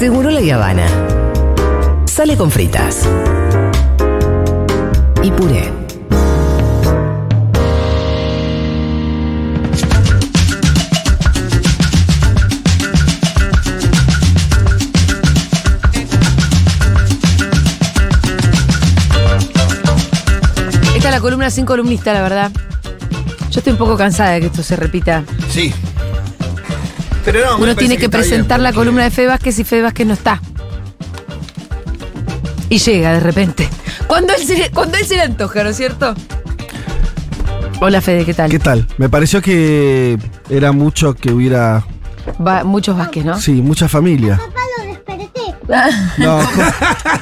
Seguro la Habana. Sale con fritas. Y puré. Esta es la columna sin columnista, la verdad. Yo estoy un poco cansada de que esto se repita. Sí. Pero no, me Uno tiene que, bien, presentar la porque- columna de Fede Vázquez y Fede Vázquez no está. Y llega de repente. Cuando él se, le- cuando él se le antoja, ¿no es cierto? Hola Fede, ¿qué tal? ¿Qué tal? Me pareció que era mucho que hubiera, Va- muchos Vázquez, ¿no? sí, mucha familia. papá lo desperté. No,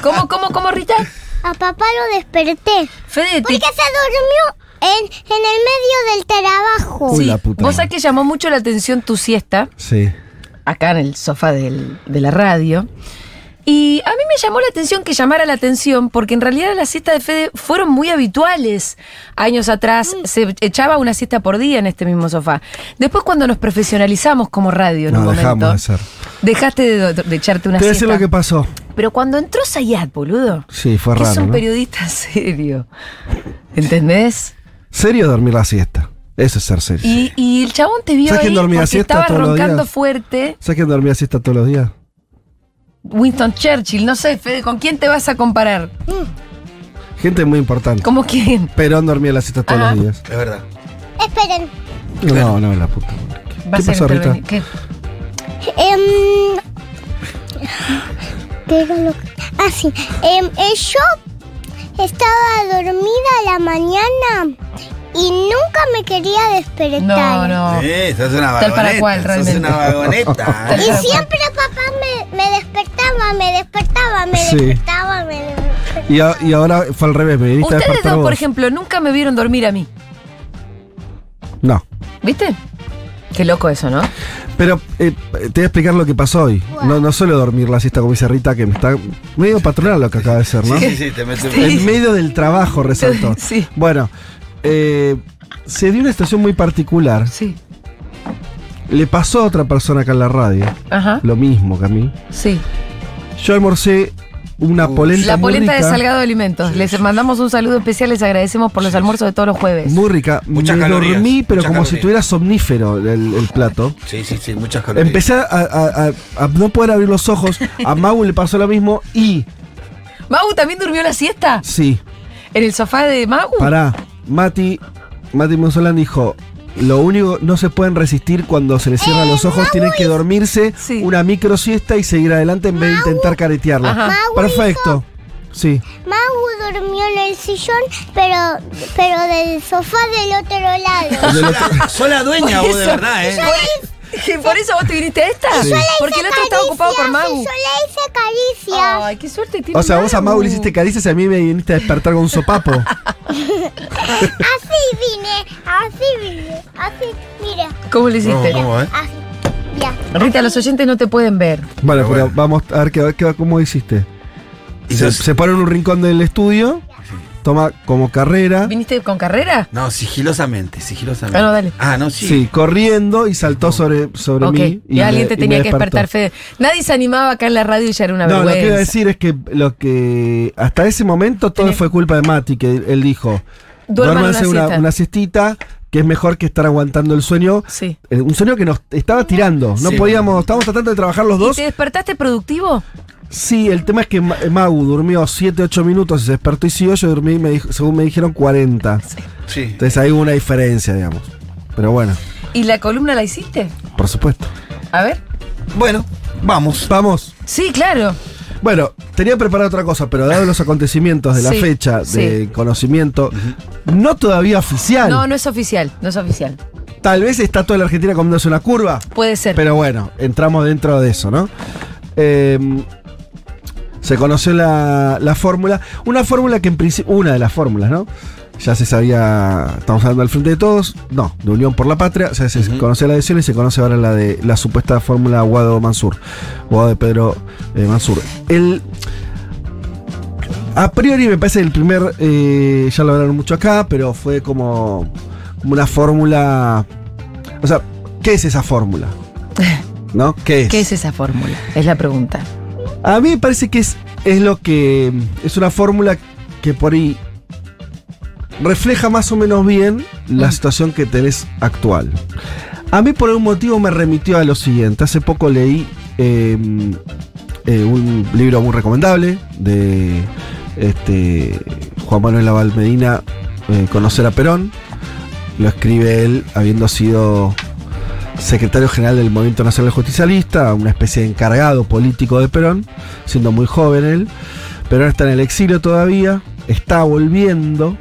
¿Cómo, cómo, cómo, Rita? A papá lo desperté. Fede, Porque te- se durmió en, en el medio del trabajo. Uy, sí, la puta vos madre. sabés que llamó mucho la atención tu siesta, sí. acá en el sofá del- de la radio. Y a mí me llamó la atención que llamara la atención, porque en realidad las siestas de Fede fueron muy habituales. Años atrás se echaba una siesta por día en este mismo sofá. Después cuando nos profesionalizamos como radio en No, un dejamos momento, de hacer. dejaste de, de echarte una Te voy a decir siesta. lo que pasó. Pero cuando entró Sayat, boludo, Sí, fue que es raro. un ¿no? periodista serio, ¿entendés? Serio dormir la siesta. Eso es ser serio. Y, y el chabón te vio ¿Sabes ahí quién dormía porque siesta estaba todos los roncando días? fuerte. ¿Sabes quién dormía siesta todos los días? Winston Churchill, no sé, Fede, ¿con quién te vas a comparar? Gente muy importante. ¿Cómo quién? Perón dormía la siesta todos Ajá. los días. Es verdad. Esperen. No, no, la puta. madre. ¿Qué pasó, Rita? interveni- ¿Qué? Em, ¿Qué era lo que.? Ah, sí. Em, eh, yo estaba dormida a la mañana y nunca me quería despertar. No, no. Eh, sos una Tal para vagoneta. cual, sos realmente. una vagoneta. Y siempre papá me, me despertaba, me despertaba, me Sí. despertaba, me despertaba. Y, a- y ahora fue al revés, me Ustedes dos, vos. por ejemplo, nunca me vieron dormir a mí. No. ¿Viste? Qué loco eso, ¿no? Pero eh, te voy a explicar lo que pasó hoy. No, no suelo dormir la siesta como dice Rita, que me está medio patronal lo que acaba de ser, ¿no? Sí, sí, te metes. Sí. En medio del trabajo resaltó. Sí. Bueno, eh, se dio una situación muy particular. Sí. Le pasó a otra persona acá en la radio, Ajá. lo mismo que a mí. Sí. Yo almorcé una Uh, polenta La polenta de Salgado de Alimentos. Les mandamos un saludo especial, les agradecemos por los almuerzos de todos los jueves. Muy rica. Muchas me calorías, dormí, pero como si tuviera somnífero el, el plato. Sí, sí, sí, muchas calorías. Empecé a, a- a- a no poder abrir los ojos. A Mau le pasó lo mismo y, ¿Mau también durmió la siesta? sí, ¿En el sofá de Mau? Pará, Mati, Mati Monsolán dijo, lo único, no se pueden resistir cuando se les cierran los ojos, tienen que dormirse Sí. una micro siesta y seguir adelante en vez de intentar caretearla. Perfecto. Sí. Mau durmió en el sillón, pero, pero del sofá del otro lado. Sos la dueña vos, de verdad, ¿eh? ¿Que ¿Por eso vos te viniste a esta? Sí. Porque el otro estaba ocupado por y Yo le hice caricias. Ay, qué suerte tiene O sea, vos a Mau le hiciste caricias y a mí me viniste a despertar con un sopapo. Así vine, así vine, así, mira, ¿Cómo le hiciste? ¿Cómo, cómo, eh? así. Ya. Rita, los oyentes no te pueden ver. Bueno, Pero vamos a ver qué, qué- cómo hiciste. Se, se pone en un rincón del estudio, toma como carrera, ¿Viniste con carrera? No, sigilosamente, sigilosamente. Ah, no, dale. Ah, no, sí. sí, corriendo y saltó sobre, sobre mí. Y, alguien me- te y tenía que despertar, Fede. Nadie se animaba acá en la radio y ya era una No, lo que vergüenza. iba a decir es que lo que hasta ese momento todo fue culpa de Mati, que él dijo, duérmanse una una, siesta". una siestita, que es mejor que estar aguantando el sueño. Sí. Eh, Un sueño que nos estaba tirando. No Sí. podíamos, estábamos tratando de trabajar los ¿Y dos. te despertaste productivo? Sí, el tema es que Ma- Mau durmió 7, 8 minutos y se despertó y siguió. Yo dormí, me dijo- según me dijeron, 40. Sí. Entonces ahí hubo una diferencia, digamos. Pero bueno, ¿Y la columna la hiciste? por supuesto. A ver. Bueno, vamos. Vamos. Sí, claro. Bueno, tenía preparado otra cosa, pero dado los acontecimientos de la Sí, fecha de sí. conocimiento, no todavía oficial. No, no es oficial, no es oficial. Tal vez está toda la Argentina comiéndose una curva, Puede ser. pero bueno, entramos dentro de eso, ¿no? Eh, se conoció la, la fórmula, una fórmula que en principio, una de las fórmulas, ¿no? Ya se sabía, estamos hablando del Frente de Todos, no, de Unión por la Patria, o sea, se Ujú. conoció la adhesión y se conoce ahora la de la supuesta fórmula Guado Mansur, Guado de Pedro eh, Mansur. El, a priori me parece el primer, eh, ya lo hablaron mucho acá, pero fue como, como una fórmula, o sea, ¿qué es esa fórmula? ¿No? ¿Qué es? ¿Qué es esa fórmula? Es la pregunta. A mí me parece que es, es lo que. Es una fórmula que por ahí refleja más o menos bien la Mm. situación que tenés actual. A mí por algún motivo me remitió a lo siguiente. Hace poco leí eh, eh, un libro muy recomendable de este, Juan Manuel Laval Medina, eh, Conocer a Perón. Lo escribe él habiendo sido secretario general del Movimiento Nacional Justicialista, una especie de encargado político de Perón, siendo muy joven él. Perón está en el exilio todavía, está volviendo,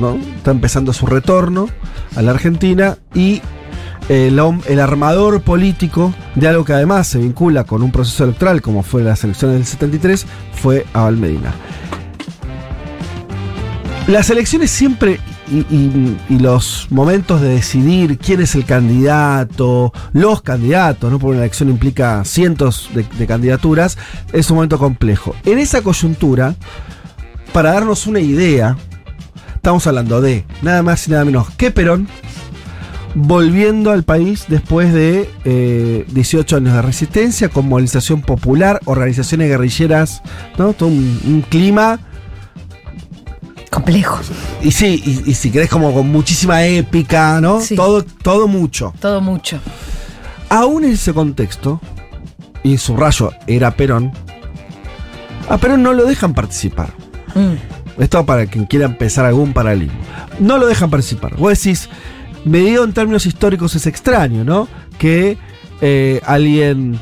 ¿no? Está empezando su retorno a la Argentina y el, hom- el armador político de algo que además se vincula con un proceso electoral como fue las elecciones del 73 fue Abel Medina. Las elecciones siempre y, los momentos de decidir quién es el candidato, los candidatos, ¿no? Porque una elección implica cientos de, candidaturas, es un momento complejo. En esa coyuntura, para darnos una idea, estamos hablando de nada más y nada menos que Perón volviendo al país después de eh, 18 años de resistencia, con movilización popular, organizaciones guerrilleras, ¿no? Todo un clima Complejo. y sí, y, y si querés como con muchísima épica, ¿no? Sí. Todo, todo mucho. Todo mucho. Aún en ese contexto, y subrayo, era Perón, a Perón no lo dejan participar. Mm. Esto para quien quiera empezar algún paralelismo. No lo dejan participar. Vos decís, medido en términos históricos es extraño, ¿no? Que eh, alguien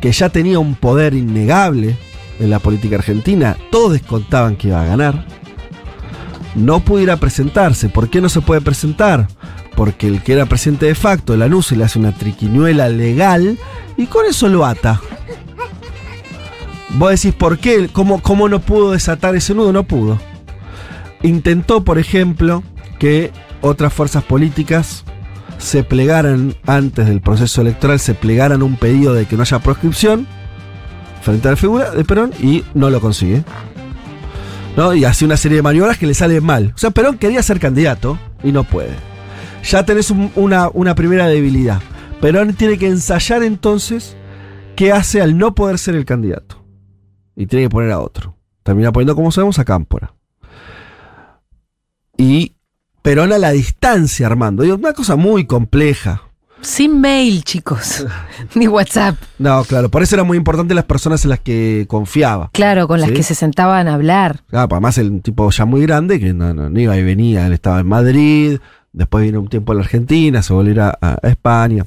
que ya tenía un poder innegable en la política argentina, todos descontaban que iba a ganar, no pudiera presentarse. ¿Por qué no se puede presentar? Porque el que era presidente de facto, Lanús, le hace una triquiñuela legal y con eso lo ata. Vos decís, ¿por qué? ¿Cómo, ¿Cómo no pudo desatar ese nudo? No pudo. Intentó, por ejemplo, que otras fuerzas políticas se plegaran antes del proceso electoral, se plegaran un pedido de que no haya proscripción frente a la figura de Perón y no lo consigue. ¿No? Y hace una serie de maniobras que le salen mal. O sea, Perón quería ser candidato y no puede. Ya tenés un- una, una primera debilidad. Perón tiene que ensayar entonces qué hace al no poder ser el candidato. Y tiene que poner a otro. Termina poniendo, como sabemos, a Cámpora. Y Perón a la distancia, Armando. Digo, una cosa muy compleja. Sin mail, chicos. Ni WhatsApp. No, claro, por eso era muy importante las personas en las que confiaba. Claro, con las Sí. que se sentaban a hablar. Claro, además el tipo ya muy grande que no, no, no iba y venía. Él estaba en Madrid, después vino un tiempo a la Argentina, se volvió a, ir a- a España.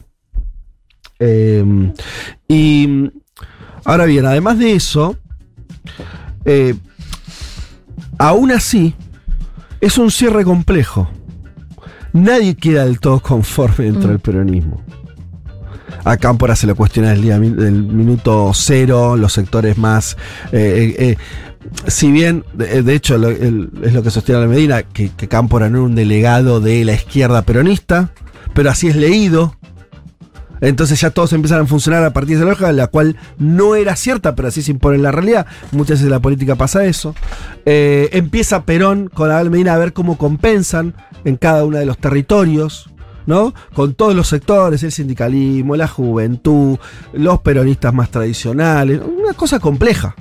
Eh, y ahora bien, además de eso, eh, aún así, es un cierre complejo. Nadie queda del todo conforme dentro Mm. del peronismo. A Cámpora se le cuestiona el día del minuto cero, los sectores más. eh, eh, eh, si bien, de, de hecho, lo- el- es lo que sostiene la Medina, que, que Cámpora no era un delegado de la izquierda peronista, pero así es leído. Entonces ya todos empiezan a funcionar a partir de esa lógica, la cual no era cierta, pero así se impone en la realidad. Muchas veces la política pasa eso. Eh, empieza Perón con Abel Medina a ver cómo compensan en cada uno de los territorios, ¿no? Con todos los sectores, el sindicalismo, la juventud, los peronistas más tradicionales, una cosa compleja.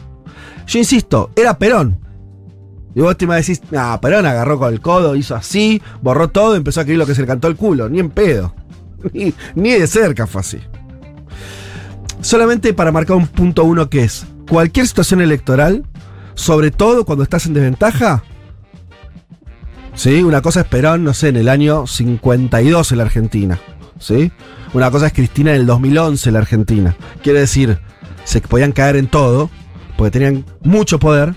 Yo insisto, era Perón. Y vos te decís, ah, Perón agarró con el codo, hizo así, borró todo, empezó a escribir lo que se le cantó el culo, ni en pedo. Ni, de cerca fue así. Solamente para marcar un punto uno que es, cualquier situación electoral, sobre todo cuando estás en desventaja, ¿sí? Una cosa es Perón, no sé, en el año 52 en la Argentina, ¿sí? Una cosa es Cristina en el 2011 en la Argentina. Quiere decir, se podían caer en todo, porque tenían mucho poder,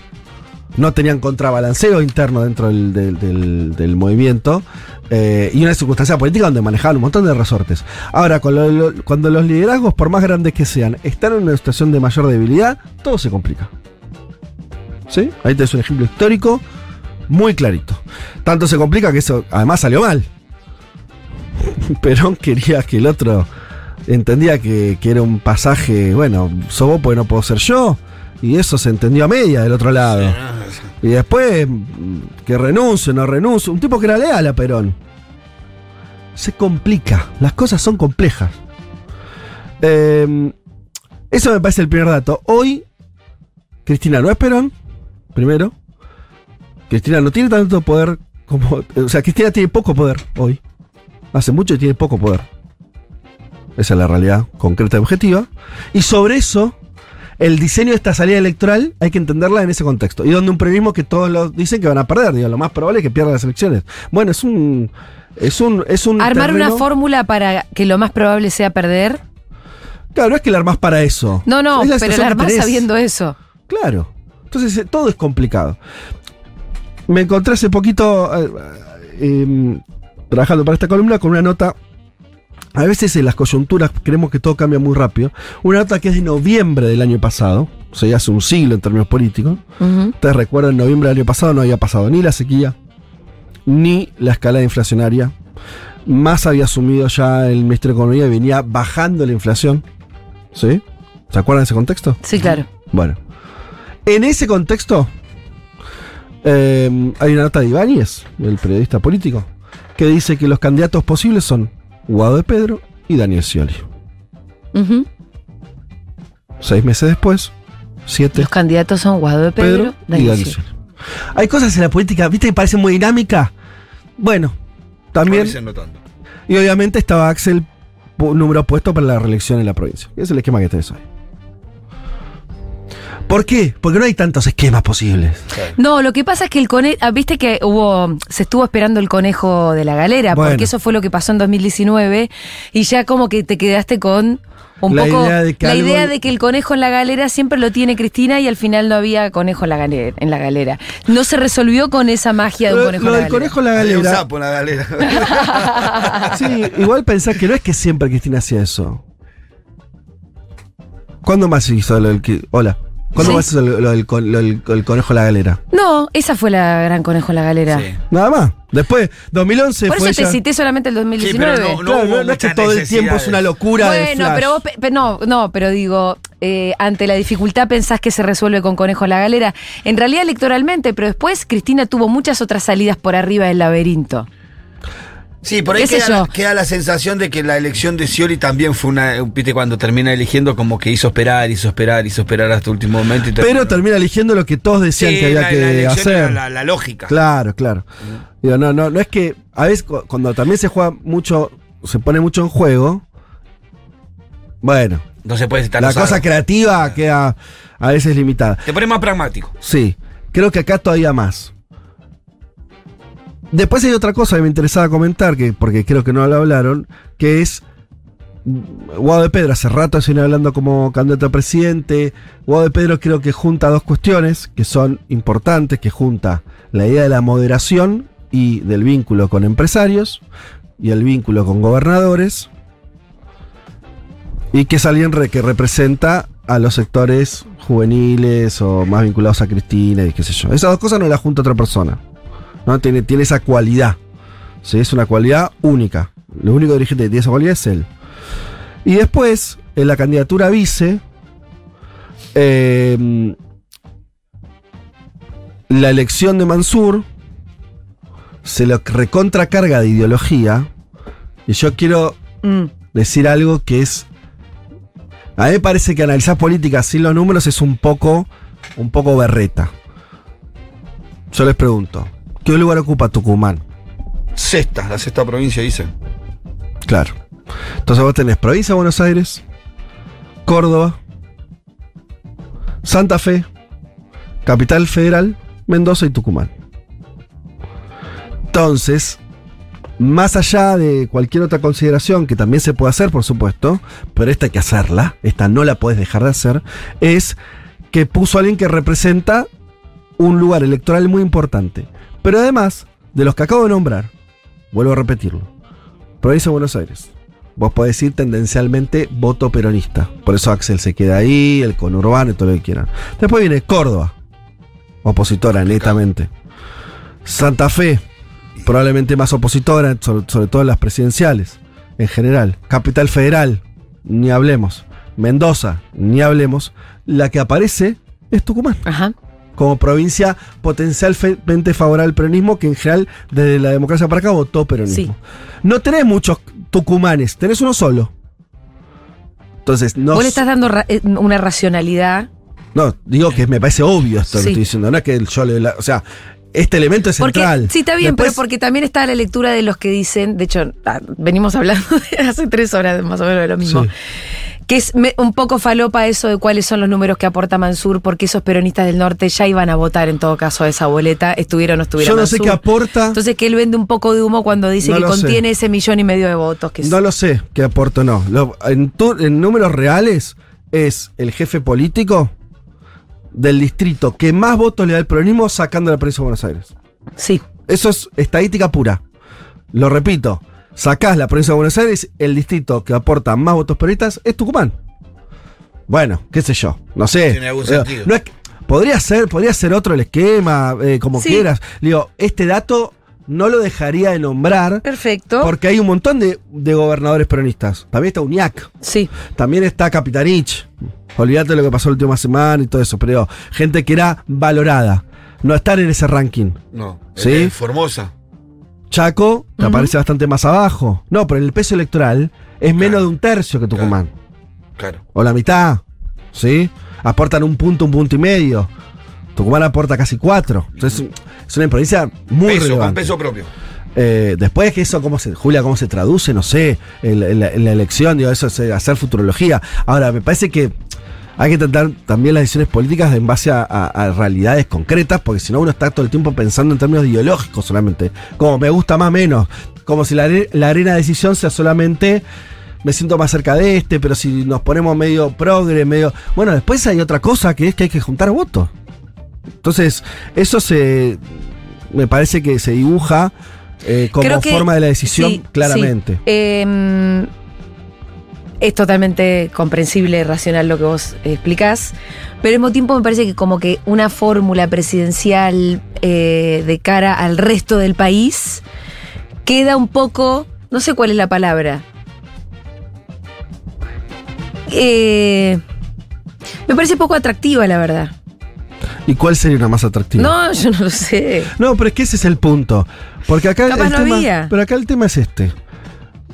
no tenían contrabalanceo interno dentro del, movimiento eh, y una circunstancia política donde manejaban un montón de resortes. Ahora, cuando los liderazgos, por más grandes que sean, están en una situación de mayor debilidad, todo se complica. ¿Sí? Ahí tenés un ejemplo histórico muy clarito. Tanto se complica que eso además salió mal. Perón quería que el otro entendía que, que era un pasaje, bueno, sos vos porque no puedo ser yo. Y eso se entendió a media del otro lado. Y después, mm, que renuncie, no renuncie. Un tipo que era leal a Perón. Se complica. Las cosas son complejas. Eh, Eso me parece el primer dato. Hoy, Cristina no es Perón, primero. Cristina no tiene tanto poder como. O sea, Cristina tiene poco poder hoy. Hace mucho que tiene poco poder. Esa es la realidad concreta y objetiva. Y sobre eso, el diseño de esta salida electoral hay que entenderla en ese contexto. Y donde un periodismo que todos lo dicen que van a perder, digo, lo más probable es que pierdan las elecciones. Bueno, es un. Es un. Es un Armar una fórmula para que lo más probable sea perder. Claro, no es que la armás para eso. No, no, Es pero la armás sabiendo eso. Claro. Entonces eh, todo es complicado. Me encontré hace poquito eh, eh, trabajando para esta columna con una nota. A veces en las coyunturas creemos que todo cambia muy rápido. Una nota que es de noviembre del año pasado, o sea, ya hace un siglo en términos políticos. Ujú. Ustedes recuerdan, en noviembre del año pasado no había pasado ni la sequía, ni la escalada inflacionaria. Más había asumido ya el Ministerio de Economía y venía bajando la inflación. ¿Sí? ¿Se acuerdan de ese contexto? Sí, claro. Bueno. En ese contexto, eh, hay una nota de Ibáñez, el periodista político, que dice que los candidatos posibles son Guado de Pedro y Daniel Scioli. Seis meses después, siete, Los candidatos son Guado de Pedro, Pedro y Daniel Scioli. Hay cosas en la política, viste, que parecen muy dinámicas. Bueno, también. Dicen no tanto. Y obviamente estaba Axel, número puesto para la reelección en la provincia. Ese es el esquema que tenés hoy. ¿Por qué? Porque no hay tantos esquemas posibles. No, lo que pasa es que el conejo, viste que hubo, se estuvo esperando el conejo de la galera, Bueno. porque eso fue lo que pasó en 2019 y ya como que te quedaste con un La poco idea de que la algo- idea de que el conejo en la galera siempre lo tiene Cristina y al final no había conejo en la galera. En la galera. No se resolvió con esa magia de un conejo lo en la del galera. conejo en la Había un galera. sapo en la galera. Sí, igual pensás que no es que siempre Cristina hacía eso. ¿Cuándo más hizo lo del que- Hola. ¿Cuándo Sí. más hizo lo, lo del, con- lo del- el conejo en la galera? No, esa fue la gran conejo en la galera. Sí. Nada más. Después, 2011 Por fue eso te ella- cité solamente el Sí, 2019. pero no, no Claro, hubo no, no es que muchas todo el tiempo es una necesidades. locura de Bueno, flash. pero vos, pe- pe- no, no, pero digo, eh, ante la dificultad pensás que se resuelve con conejo en la galera. En realidad electoralmente, pero después Cristina tuvo muchas otras salidas por arriba del laberinto. Sí, por ahí ¿Qué sé queda, la sensación de que la elección de Scioli también fue una. Viste, cuando termina eligiendo, como que hizo esperar, hizo esperar, hizo esperar hasta el último momento. Y Pero termina eligiendo lo que todos decían Sí, que había la- que la elección hacer. era La, la lógica. Claro, claro. Digo, no, no, no es que a veces cu- cuando también se juega mucho, se pone mucho en juego. Bueno, No se puede estar la cosa creativa queda a veces limitada. Te pone más pragmático. Sí, creo que acá todavía más. Después hay otra cosa que me interesaba comentar, que, porque creo que no lo hablaron, que es mm, Guado de Pedro, hace rato viene hablando como candidato a presidente. Guado de Pedro creo que junta dos cuestiones que son importantes, que junta la idea de la moderación y del vínculo con empresarios y el vínculo con gobernadores. Y que es alguien que representa a los sectores juveniles o más vinculados a Cristina y qué sé yo. Esas dos cosas no las junta otra persona. ¿No? Tiene, tiene esa cualidad. ¿sí? Es una cualidad única. Lo único dirigente que tiene esa cualidad es él. Y después, en la candidatura vice, eh, la elección de Mansur se lo recontracarga de ideología. Y yo quiero Mm. decir algo que es. A mí me parece que analizar política sin los números es un poco. un poco berreta. Yo les pregunto, ¿qué lugar ocupa Tucumán? Sexta, la sexta provincia, dicen. Claro. Entonces vos tenés provincia de Buenos Aires, Córdoba, Santa Fe, Capital Federal, Mendoza y Tucumán. Entonces, más allá de cualquier otra consideración que también se puede hacer, por supuesto, pero esta hay que hacerla, esta no la puedes dejar de hacer, es que puso a alguien que representa un lugar electoral muy importante. Pero además, de los que acabo de nombrar, vuelvo a repetirlo, provincia de Buenos Aires. Vos podés ir tendencialmente voto peronista. Por eso Axel se queda ahí, el conurbano y todo lo que quieran. Después viene Córdoba, opositora netamente. Santa Fe, probablemente más opositora, sobre, sobre todo en las presidenciales, en general. Capital Federal, ni hablemos. Mendoza, ni hablemos. La que aparece es Tucumán Ajá. Como provincia potencialmente favorable al peronismo, que en general desde la democracia para acá votó peronismo. Sí. No tenés muchos tucumanes, tenés uno solo. Entonces, no. Vos le estás dando ra- eh, una racionalidad. No, digo que me parece obvio esto Sí. que estoy diciendo. No es que yo le. la- o sea, este elemento es Porque, central. sí, está bien, Después- pero porque también está la lectura de los que dicen, de hecho, ah, venimos hablando de hace tres horas más o menos de lo mismo. Sí. Que es un poco falopa eso de cuáles son los números que aporta Mansur, porque esos peronistas del norte ya iban a votar en todo caso a esa boleta, estuviera o no estuviera Yo no sé qué aporta. Entonces que él vende un poco de humo cuando dice No que sé. contiene ese millón y medio de votos. Que No lo sé qué aporta o no. Lo- en, tu- en números reales, es el jefe político del distrito que más votos le da al peronismo sacando la provincia de Buenos Aires. Sí, Eso es estadística pura. Lo repito. Sacás la provincia de Buenos Aires, el distrito que aporta más votos peronistas es Tucumán. Bueno, qué sé yo. No sé. Tiene algún Eh, sentido. no es que- podría ser, podría ser otro el esquema, eh, como Sí. quieras. Digo, este dato no lo dejaría de nombrar perfecto. porque hay un montón de, de gobernadores peronistas. También está Uñac. Sí, También está Capitanich. Olvídate de lo que pasó la última semana y todo eso. Pero digo, gente que era valorada. No estar en ese ranking. No. ¿Sí? Eh, Formosa. Chaco te aparece bastante más abajo. No, pero el peso electoral es menos de un tercio que Tucumán. Claro. O la mitad. ¿Sí? Aportan un punto, un punto y medio. Tucumán aporta casi cuatro. Entonces es una provincia muy peso, con peso propio. Eh, después que eso, cómo se, Julia, cómo se traduce, no sé, en, la- en la, en la elección, digo, eso es hacer futurología. Ahora, me parece que hay que tratar también las decisiones políticas en base a, a- a realidades concretas, porque si no uno está todo el tiempo pensando en términos ideológicos solamente, como me gusta más menos, como si la, are- la arena de decisión sea solamente me siento más cerca de este, pero si nos ponemos medio progre, medio... Bueno, después hay otra cosa que es que hay que juntar votos. Entonces, eso se... Me parece que se dibuja eh, como que- forma de la decisión sí, claramente. sí. Eh, es totalmente comprensible, racional lo que vos explicás, pero al mismo tiempo me parece que como que una fórmula presidencial eh, de cara al resto del país queda un poco, no sé cuál es la palabra. Eh, me parece poco atractiva, la verdad. ¿Y cuál sería una más atractiva? No, yo no lo sé. No, pero es que ese es el punto. Porque acá Capaz el no tema, había. Pero acá el tema es este.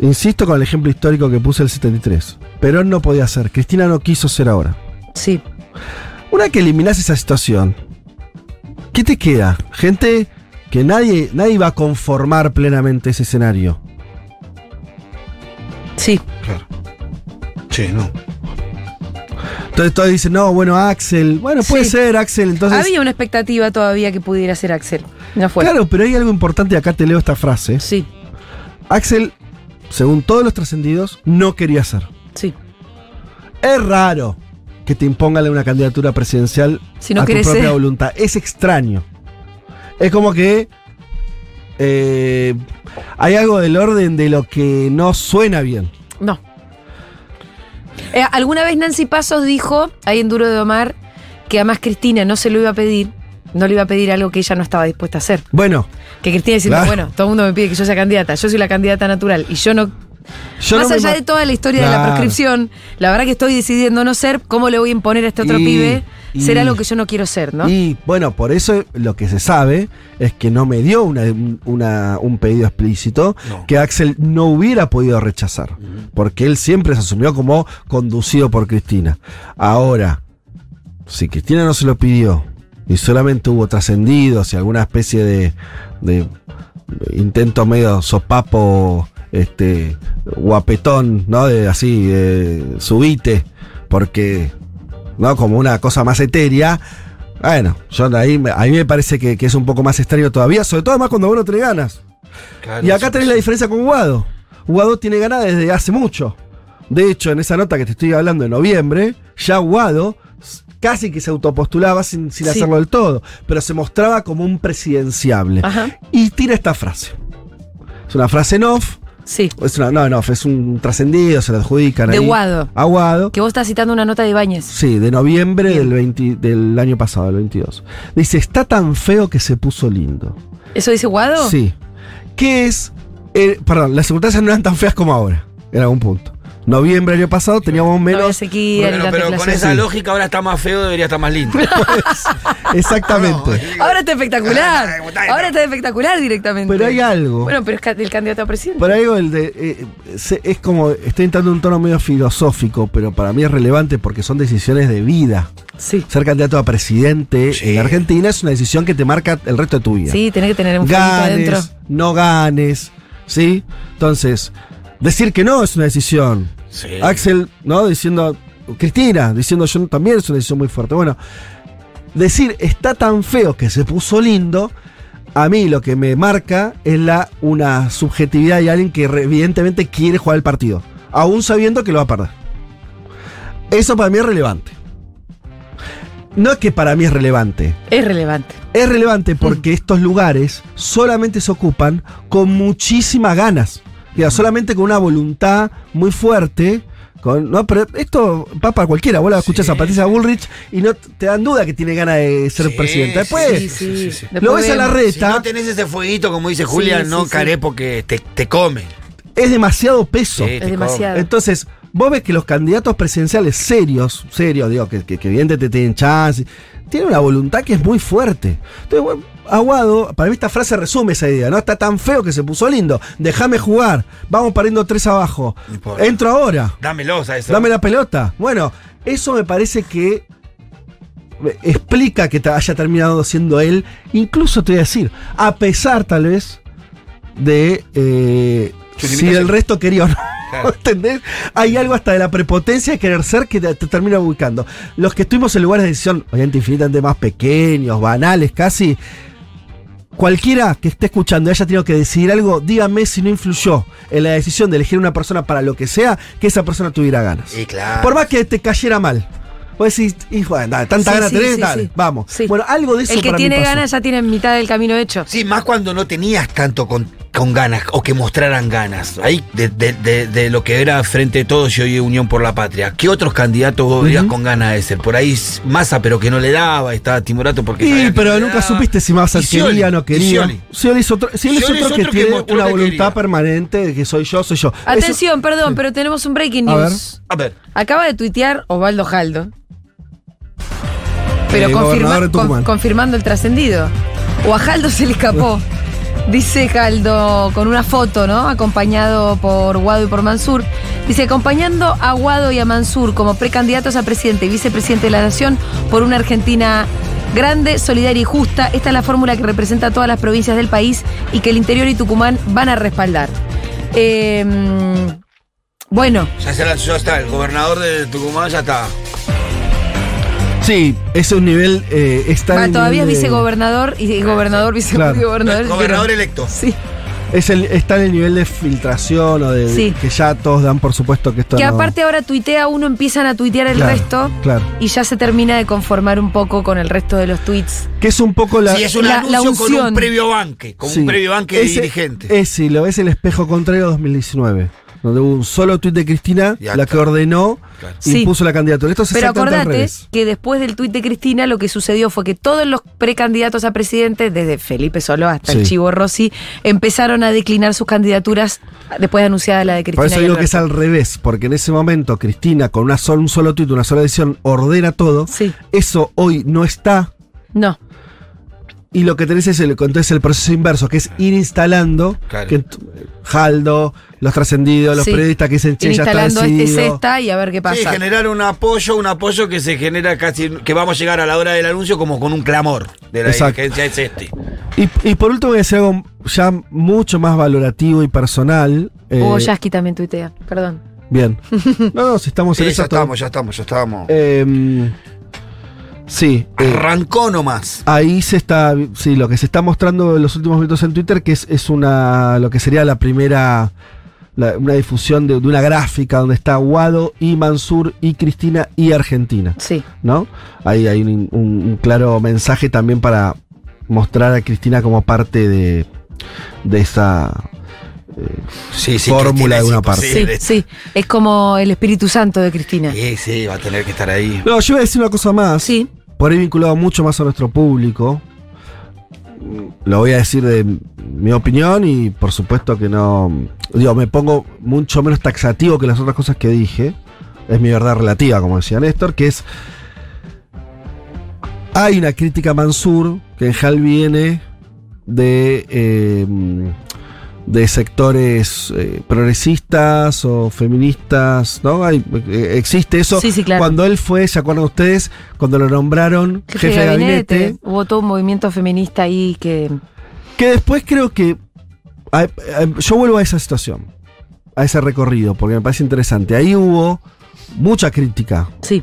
Insisto con el ejemplo histórico que puse el 73. Perón no podía ser, Cristina no quiso ser ahora. Sí. Una que eliminás esa situación, ¿qué te queda? Gente que nadie, nadie va a conformar plenamente ese escenario. Sí. Claro. Sí, no. Entonces todos dicen, no, bueno, Axel. Bueno, puede Sí. ser Axel, entonces. Había una expectativa todavía que pudiera ser Axel. No fue. Claro, pero hay algo importante, acá te leo esta frase. Sí, Axel, según todos los trascendidos, no quería ser. sí. Es raro que te impongan una candidatura presidencial Si no a tu propia ser. voluntad. Es extraño. Es como que eh, hay algo del orden de lo que no suena bien. No. Eh, Alguna vez Nancy Pasos dijo, ahí en Duro de Omar, que además Cristina no se lo iba a pedir, no le iba a pedir algo que ella no estaba dispuesta a hacer. Bueno, Que Cristina diciendo, Claro. bueno, todo el mundo me pide que yo sea candidata, yo soy la candidata natural y yo no... yo más no allá de toda la historia de la Claro. proscripción, la verdad que estoy decidiendo no ser, ¿cómo le voy a imponer a este otro Y- pibe y- ser algo que yo no quiero ser, ¿no? Y bueno, por eso lo que se sabe es que no me dio una- una- un pedido explícito No. que Axel no hubiera podido rechazar. Porque él siempre se asumió como conducido por Cristina. Ahora, si Cristina no se lo pidió y solamente hubo trascendidos y alguna especie de, de intento medio sopapo, este, guapetón, ¿no? De así, de subite, porque, ¿no? Como una cosa más etérea. Bueno, yo de ahí, a mí me parece que, que es un poco más extraño todavía, sobre todo más cuando vos no tenés ganas. Claro, Y acá tenés la diferencia con Guado. Guado tiene ganas desde hace mucho. De hecho, en esa nota que te estoy hablando de noviembre, ya Guado casi que se autopostulaba sin, sin Sí. hacerlo del todo, pero se mostraba como un presidenciable. Ajá. Y tira esta frase. Es una frase en off. Sí. Es una, no, es un trascendido, se la adjudican De ahí. Guado. A Guado. Que vos estás citando una nota de Ibáñez. Sí, de noviembre Bien. del, 20 del año pasado, del 22. Dice, está tan feo que se puso lindo. ¿Eso dice Guado? Sí. ¿Qué es? eh, perdón, las circunstancias no eran tan feas como ahora, en algún punto. Noviembre del año pasado teníamos No menos. sequía, ni Bueno, pero con esa Sí. lógica ahora está más feo, debería estar más lindo. Exactamente. Ahora está espectacular. Ah, Ahora está espectacular directamente. Pero hay algo. Bueno, pero es el candidato a presidente. Por algo el de, eh, se- es como, estoy entrando en un tono medio filosófico, pero para mí es relevante porque son decisiones de vida. Sí. Ser candidato a presidente Sí. en Argentina es una decisión que te marca el resto de tu vida. Sí, tenés que tener un fueguito adentro. ganes, no ganes, ¿sí? Entonces, decir que no es una decisión. Sí. Axel, ¿no? Diciendo, Cristina, diciendo yo también es una decisión muy fuerte. Bueno, decir está tan feo que se puso lindo, a mí lo que me marca es la, una subjetividad de alguien que evidentemente quiere jugar el partido, aún sabiendo que lo va a perder. Eso para mí es relevante. No es que para mí es relevante, Es relevante. es relevante porque estos lugares solamente se ocupan con muchísimas ganas. Diga, solamente con una voluntad muy fuerte. Con, no, pero esto va para cualquiera. Vos la escuchás Sí. a Patricia Bullrich y no te dan duda que tiene ganas de ser Sí, presidenta. Después, Sí, sí. sí, sí. Después lo ves a la vemos. Si reta, no tenés ese fueguito, como dice Julia, Sí, no sí, caré sí. porque te, te come. es demasiado peso. Es demasiado. Entonces, vos ves que los candidatos presidenciales serios, serios, digo, que, que, que evidentemente tienen chance, tienen una voluntad que es muy fuerte. Entonces, bueno, Aguado, para mí esta frase resume esa idea, ¿no? Está tan feo que se puso lindo. Déjame jugar. Vamos pariendo tres abajo. Entro ahora. Dámelos a eso. Dame la pelota. Bueno, eso me parece que explica que haya terminado siendo él. Incluso te voy a decir, a pesar tal vez de eh, si el resto quería o no. ¿Entendés? Hay algo hasta de la prepotencia de querer ser que te, te termina ubicando. Los que estuvimos en lugares de decisión, obviamente infinitamente más pequeños, banales casi. Cualquiera que esté escuchando y haya tenido que decidir algo, dígame si no influyó en la decisión de elegir una persona para lo que sea, que esa persona tuviera ganas. Sí, claro. Por más que te cayera mal. Vos decís, hijo, dale, tanta Sí, tenés, sí, dale, sí. vamos. Sí. Bueno, algo de eso El que para mí tiene ganas ya tiene mitad del camino hecho. Sí, más cuando no tenías tanto con, con ganas o que mostraran ganas. Ahí, de, de- de- de lo que era Frente de Todos y hoy Unión por la Patria. ¿Qué otros candidatos vos Ujú. con ganas de ser? Por ahí Massa, pero que no le daba, estaba Timorato porque. Sí, pero nunca daba. supiste si Massa quería o no quería. Scioli. Es otro, Scioli es Scioli es otro que otro que tiene una que voluntad quería. permanente de que soy yo, soy yo. Eso- Atención, perdón, pero tenemos un breaking A ver. news. A ver. Acaba de tuitear Osvaldo Jaldo. Pero Eh, confirma- con- confirmando el trascendido. O a Jaldo se le escapó. Dice Jaldo con una foto, ¿no? Acompañado por Guado y por Mansur. Dice, acompañando a Guado y a Mansur como precandidatos a presidente y vicepresidente de la Nación por una Argentina grande, solidaria y justa. Esta es la fórmula que representa a todas las provincias del país y que el interior y Tucumán van a respaldar. Eh, bueno, ya está, el gobernador de Tucumán ya está. Sí, ese es un nivel. Eh, está va, todavía es vicegobernador y gobernador, Claro. vicegobernador. Gobernador pero- electo. Sí. Es el, está en el nivel de filtración o de, Sí. que ya todos dan por supuesto que esto Que no- aparte ahora tuitea uno, empiezan a tuitear el Claro, resto Claro. y ya se termina de conformar un poco con el resto de los tweets. Que es un poco la. Sí, es un la- la anuncio con un previo banque, con Sí. un previo banque de dirigente. Es, sí, lo ves el espejo contrario 2019. Donde hubo un solo tuit de Cristina, la que ordenó, Claro. Sí. impuso la candidatura. Esto es Pero acordate revés. que después del tuit de Cristina lo que sucedió fue que todos los precandidatos a presidente, desde Felipe Solo hasta el Sí. Chivo Rossi, empezaron a declinar sus candidaturas después de anunciada la de Cristina. Por eso y digo que es al revés, porque en ese momento Cristina, con una sola, un solo tuit, una sola decisión, ordena todo. Sí. Eso hoy no está. No. Y lo que tenés es el, entonces el proceso inverso, que es ir instalando Claro. que Jaldo, los trascendidos, los Sí. periodistas que dicen, che, Ir ya está instalando este es decidido". esta y a ver qué Sí, pasa. generar un apoyo, un apoyo que se genera casi, que vamos a llegar a la hora del anuncio como con un clamor de la dirigencia es este. Y, y por último voy a decir algo ya mucho más valorativo y personal. eh, Hugo Yasky también tuitea, perdón. Bien. No, no, si estamos Sí, en ya eso. todo- estamos, ya estamos, ya estamos. Eh, sí. eh, Arrancó nomás. Ahí se está, sí, lo que se está mostrando en los últimos minutos en Twitter, que es, es una, lo que sería la primera, la- una difusión de, de una gráfica donde está Guado y Mansur y Cristina y Argentina, Sí. ¿no? Ahí hay un, un- un claro mensaje también para mostrar a Cristina como parte de, de esa Sí, sí. Fórmula de es una parte. Sí, sí. Es como el Espíritu Santo de Cristina. Sí, sí, va a tener que estar ahí. No, yo voy a decir una cosa más. Sí. Por ahí vinculado mucho más a nuestro público. lo voy a decir de mi opinión y por supuesto que no. Digo, me pongo mucho menos taxativo que las otras cosas que dije. Es mi verdad relativa, como decía Néstor, que es. Hay una crítica Mansur que en general viene de. eh, de sectores eh, progresistas o feministas, ¿no? Hay, eh, existe eso. Sí, sí, claro. Cuando él fue, ¿se acuerdan ustedes? Cuando lo nombraron Jefe, de gabinete, Hubo todo un movimiento feminista ahí que. Que después creo que. yo vuelvo a esa situación, a ese recorrido, porque me parece interesante. Ahí hubo mucha crítica, Sí.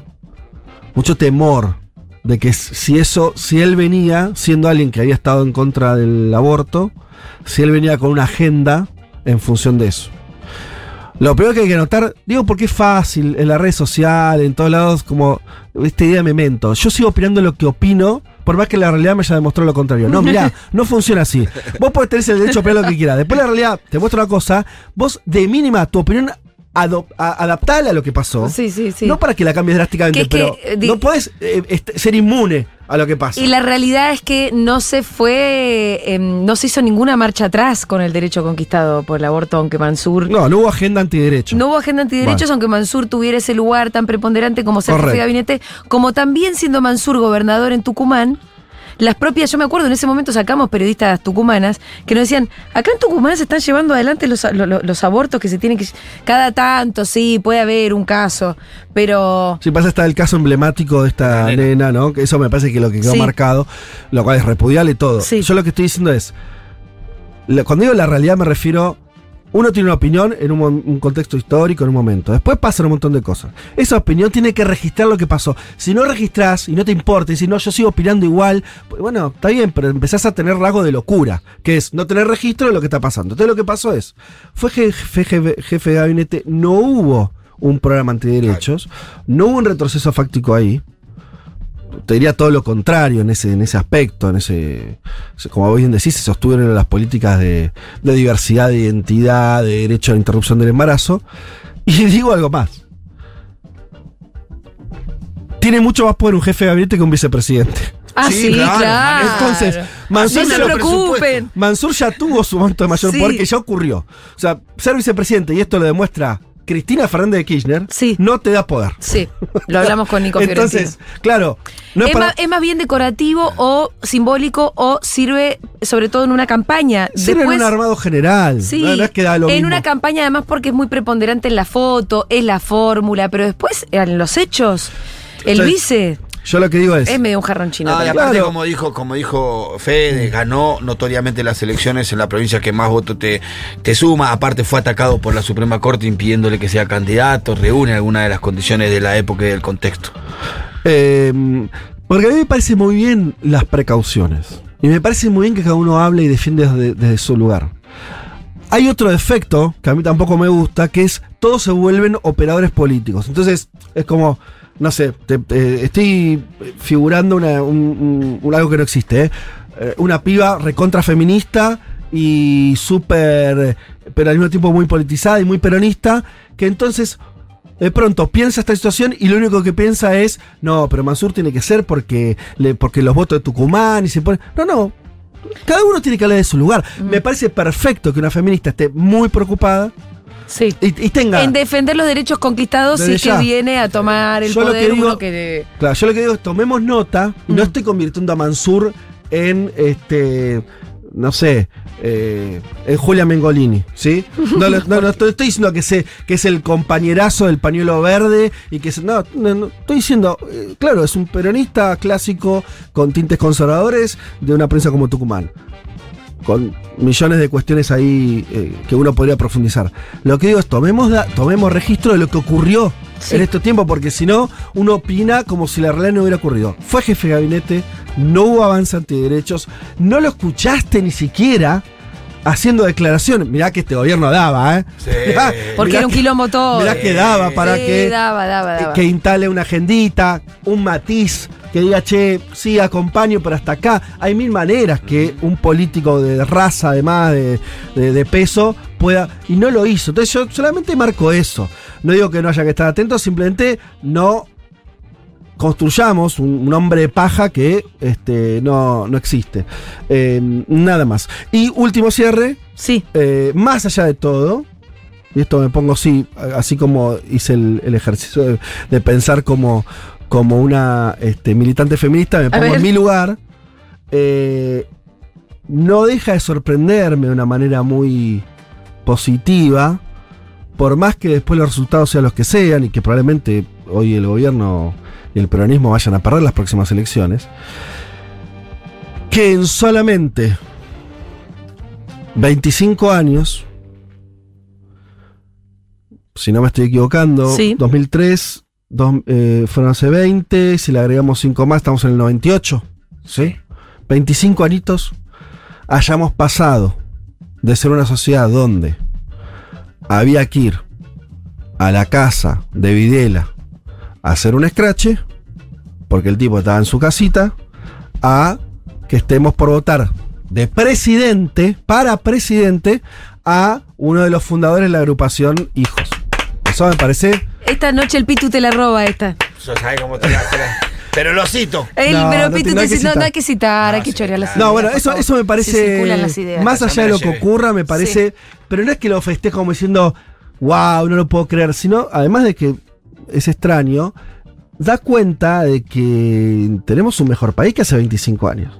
mucho temor de que si eso, si él venía siendo alguien que había estado en contra del aborto, si él venía con una agenda en función de eso. Lo primero que hay que notar, digo porque es fácil en la red social, en todos lados, como esta idea de memento. Yo sigo opinando lo que opino, por más que la realidad me haya demostrado lo contrario. No, mirá, no funciona así. Vos podés tener el derecho a opinar lo que quieras. Después la realidad te muestra una cosa, vos de mínima tu opinión adaptala a lo que pasó. Sí, sí, sí. No para que la cambies drásticamente, Que pero que, eh, no puedes eh, ser inmune a lo que pasa. Y la realidad es que no se fue, em, no se hizo ninguna marcha atrás con el derecho conquistado por el aborto, aunque Mansur. No, no hubo agenda antiderecho. No hubo agenda antiderechos, aunque Mansur tuviera ese lugar tan preponderante como ser jefe de gabinete, como también siendo Mansur gobernador en Tucumán. Las propias, yo me acuerdo, en ese momento sacamos periodistas tucumanas que nos decían, acá en Tucumán se están llevando adelante los, lo- lo- los abortos que se tienen que... Cada tanto, sí, puede haber un caso, pero... Sí, pasa hasta el caso emblemático de esta nena, nena. ¿no? Que eso me parece que lo que quedó Sí. marcado, lo cual es repudiable todo. Sí. Yo lo que estoy diciendo es, cuando digo la realidad me refiero, uno tiene una opinión en un, contexto histórico, en un momento. Después pasan un montón de cosas. Esa opinión tiene que registrar lo que pasó. Si no registrás y no te importa, y si no, yo sigo opinando igual, pues, bueno, está bien, pero empezás a tener rasgo de locura, que es no tener registro de lo que está pasando. Entonces lo que pasó es, fue jefe, jefe, jefe de gabinete, no hubo un programa antiderechos, no hubo un retroceso fáctico ahí. Te diría todo lo contrario en ese, en ese aspecto, en ese, como bien decís, se sostuvieron las políticas de, de diversidad, de identidad, de derecho a la interrupción del embarazo. Y digo algo más. Tiene mucho más poder un jefe de gabinete que un vicepresidente. Ah, sí, Sí, claro. claro. Entonces, Mansur no se preocupen. Mansur ya tuvo su momento de mayor Sí. poder que ya ocurrió. O sea, ser vicepresidente, y esto lo demuestra Cristina Fernández de Kirchner, Sí. no te da poder. Sí, lo hablamos con Nico Entonces, claro, no es, es para. más, es más bien decorativo o simbólico o sirve sobre todo en una campaña. Sirve Después, en un armado general. sí, no, no es que da lo en mismo. una campaña además porque es muy preponderante en la foto, es la fórmula, pero después en los hechos, el vice Yo lo que digo es. es medio un jarrón chino. Y también. aparte, Claro. como dijo, como dijo Fede, ganó notoriamente las elecciones en la provincia que más votos te, te suma. Aparte, fue atacado por la Suprema Corte impidiéndole que sea candidato. Reúne algunas de las condiciones de la época y del contexto. Eh, porque a mí me parece muy bien las precauciones. Y me parece muy bien que cada uno hable y defiende desde, desde su lugar. Hay otro defecto que a mí tampoco me gusta, que es todos se vuelven operadores políticos. Entonces, es como, no sé, te- te- estoy figurando una, un- un- algo que no existe, ¿eh? Eh, Una piba recontra feminista y súper, pero al mismo tiempo muy politizada y muy peronista, que entonces de pronto piensa esta situación y lo único que piensa es, no, pero Mansur tiene que ser porque, le, porque los votos de Tucumán y se pone... No, no. Cada uno tiene que hablar de su lugar. Me parece perfecto que una feminista esté muy preocupada Sí. y, y tenga... En defender los derechos conquistados Desde ya. que viene a tomar el Yo lo poder que digo- uno que... Claro, yo lo que digo es tomemos nota no estoy convirtiendo a Mansur en este. No sé, eh, en Julia Mengolini, ¿sí? No, lo- no, no estoy, estoy diciendo que, se, que es el compañerazo del pañuelo verde y que se- no, no, no, estoy diciendo, eh, claro, es un peronista clásico con tintes conservadores de una prensa como Tucumán. Con millones de cuestiones ahí eh, que uno podría profundizar. Lo que digo es, tomemos, da- tomemos registro de lo que ocurrió Sí. en estos tiempos, porque si no, uno opina como si la realidad no hubiera ocurrido. Fue jefe de gabinete, no hubo avance antiderechos, no lo escuchaste ni siquiera haciendo declaraciones. Mirá que este gobierno daba, ¿eh? Sí. Mirá- Porque mirá era un quilombo todo. Mirá que daba para Sí, que, daba, daba, daba. que instale una agendita, un matiz, que diga, che, sí, acompaño, pero hasta acá. Hay mil maneras que un político de raza, además de, de- de peso, pueda. Y no lo hizo. Entonces yo solamente marco eso. No digo que no haya que estar atento, simplemente no construyamos un, un hombre de paja que este, no, no existe. Eh, nada más. Y último cierre, Sí. eh, más allá de todo, y esto me pongo así, así como hice el, el ejercicio de, de pensar como, como una este, militante feminista, me pongo en mi lugar. eh, no deja de sorprenderme de una manera muy positiva, por más que después los resultados sean los que sean y que probablemente hoy el gobierno y el peronismo vayan a perder las próximas elecciones, que en solamente 25 años, si no me estoy equivocando, Sí. 2003 dos- eh, fueron hace 20, si le agregamos 5 más estamos en el 98, ¿sí? 25 añitos hayamos pasado de ser una sociedad donde había que ir a la casa de Videla hacer un escrache, porque el tipo estaba en su casita, a que estemos por votar de presidente, para presidente, a uno de los fundadores de la agrupación Hijos. Eso me parece... Esta noche el Pitu te la roba esta. Yo sabe cómo te la- te la- Pero lo cito. El, No, pero no Pitu te- no te hay que dice, no, citar. no hay que citar, hay No, que sí, chorear las ideas. No, bueno, eso, eso me parece... circulan las ideas. Más allá de lo que ocurra, me parece... Pero no es que lo festejo como diciendo, wow, no lo puedo creer, sino, además de que es extraño, da cuenta de que tenemos un mejor país que hace 25 años.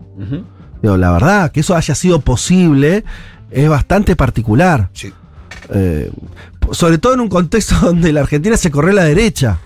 Digo, la verdad, que eso haya sido posible es bastante particular. Sí. Eh, sobre todo en un contexto donde la Argentina se corre a la derecha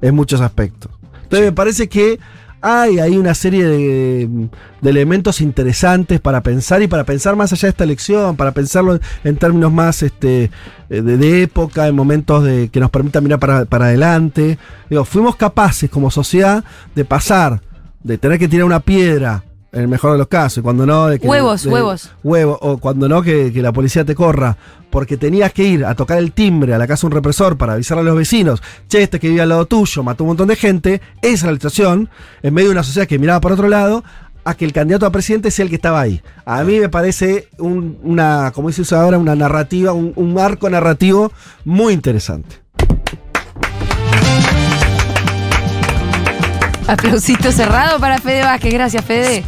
en muchos aspectos. Entonces me parece que hay una serie de, de elementos interesantes para pensar y para pensar más allá de esta elección, para pensarlo en términos más este, eh, de, de época, en momentos de, que nos permitan mirar para, para adelante. Digo, fuimos capaces como sociedad de pasar, de tener que tirar una piedra, en el mejor de los casos, y cuando no... De que- Huevos, de- huevos. huevo, o cuando no, que, que la policía te corra, porque tenías que ir a tocar el timbre a la casa de un represor para avisarle a los vecinos, che, este que vive al lado tuyo mató un montón de gente, esa es la situación, en medio de una sociedad que miraba por otro lado, a que el candidato a presidente sea el que estaba ahí. A mí me parece un- una, como dice usted ahora, una narrativa, un, un arco narrativo muy interesante. Aplausito cerrado para Fede Vázquez. Gracias, Fede.